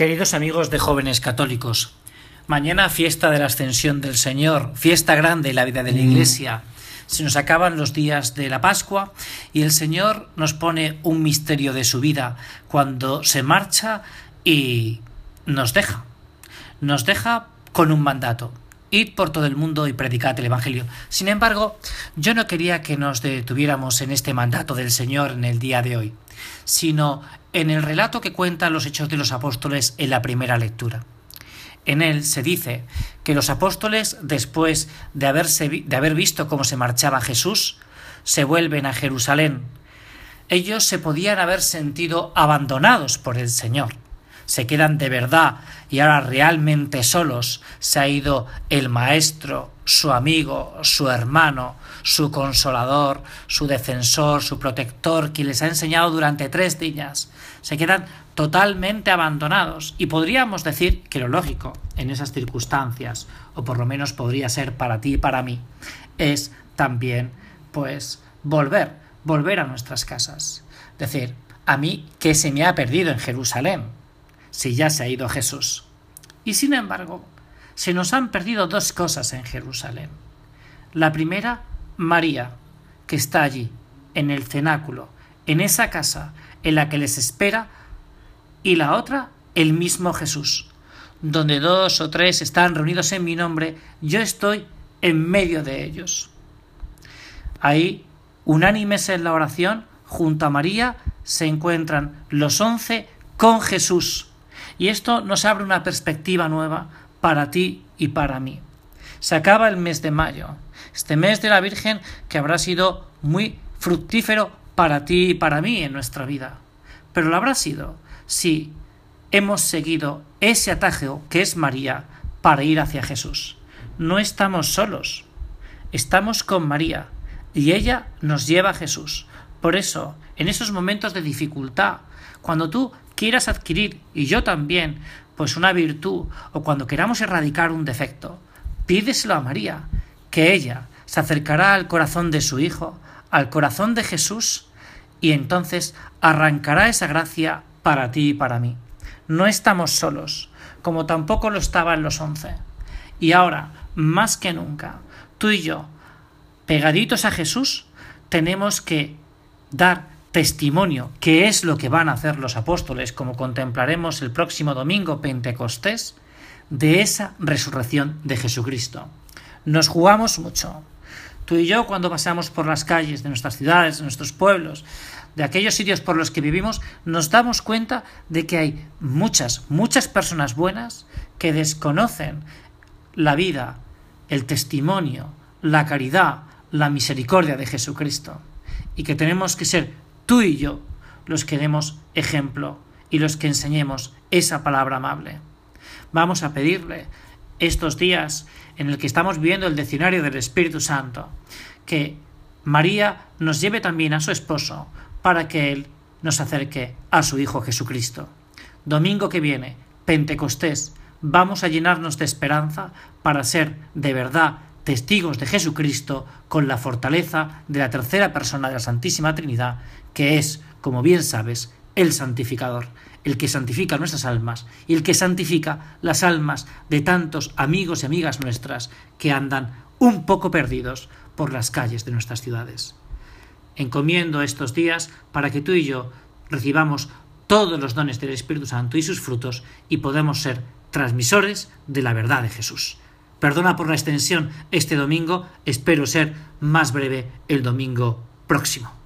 Queridos amigos de jóvenes católicos, mañana fiesta de la ascensión del Señor, fiesta grande en la vida de la Iglesia. Se nos acaban los días de la Pascua y el Señor nos pone un misterio de su vida cuando se marcha y nos deja. Nos deja con un mandato. Id por todo el mundo y predicad el Evangelio. Sin embargo, yo no quería que nos detuviéramos en este mandato del Señor en el día de hoy, sino en el relato que cuentan los Hechos de los Apóstoles en la primera lectura. En él se dice que los apóstoles, después de, de haber visto cómo se marchaba Jesús, se vuelven a Jerusalén. Ellos se podían haber sentido abandonados por el Señor se quedan de verdad y ahora realmente solos, se ha ido el maestro, su amigo, su hermano, su consolador, su defensor, su protector, quien les ha enseñado durante tres días. Se quedan totalmente abandonados y podríamos decir que lo lógico en esas circunstancias, o por lo menos podría ser para ti y para mí, es también pues volver, volver a nuestras casas. Decir, a mí, ¿qué se me ha perdido en Jerusalén? Si ya se ha ido Jesús. Y sin embargo, se nos han perdido dos cosas en Jerusalén. La primera, María, que está allí, en el cenáculo, en esa casa en la que les espera, y la otra, el mismo Jesús. Donde dos o tres están reunidos en mi nombre, yo estoy en medio de ellos. Ahí, unánimes en la oración, junto a María, se encuentran los once con Jesús y esto nos abre una perspectiva nueva para ti y para mí. Se acaba el mes de mayo, este mes de la Virgen que habrá sido muy fructífero para ti y para mí en nuestra vida. Pero lo habrá sido si hemos seguido ese atajo que es María para ir hacia Jesús. No estamos solos, estamos con María y ella nos lleva a Jesús. Por eso, en esos momentos de dificultad, cuando tú quieras adquirir, y yo también, pues una virtud, o cuando queramos erradicar un defecto, pídeselo a María, que ella se acercará al corazón de su Hijo, al corazón de Jesús, y entonces arrancará esa gracia para ti y para mí. No estamos solos, como tampoco lo estaban los once. Y ahora, más que nunca, tú y yo, pegaditos a Jesús, tenemos que dar testimonio, que es lo que van a hacer los apóstoles, como contemplaremos el próximo domingo Pentecostés, de esa resurrección de Jesucristo. Nos jugamos mucho. Tú y yo cuando pasamos por las calles de nuestras ciudades, de nuestros pueblos, de aquellos sitios por los que vivimos, nos damos cuenta de que hay muchas, muchas personas buenas que desconocen la vida, el testimonio, la caridad, la misericordia de Jesucristo y que tenemos que ser tú y yo los que demos ejemplo y los que enseñemos esa palabra amable. Vamos a pedirle estos días en el que estamos viviendo el diccionario del Espíritu Santo, que María nos lleve también a su esposo para que él nos acerque a su Hijo Jesucristo. Domingo que viene, Pentecostés, vamos a llenarnos de esperanza para ser de verdad testigos de Jesucristo con la fortaleza de la tercera persona de la Santísima Trinidad, que es, como bien sabes, el santificador, el que santifica nuestras almas y el que santifica las almas de tantos amigos y amigas nuestras que andan un poco perdidos por las calles de nuestras ciudades. Encomiendo estos días para que tú y yo recibamos todos los dones del Espíritu Santo y sus frutos y podamos ser transmisores de la verdad de Jesús. Perdona por la extensión este domingo, espero ser más breve el domingo próximo.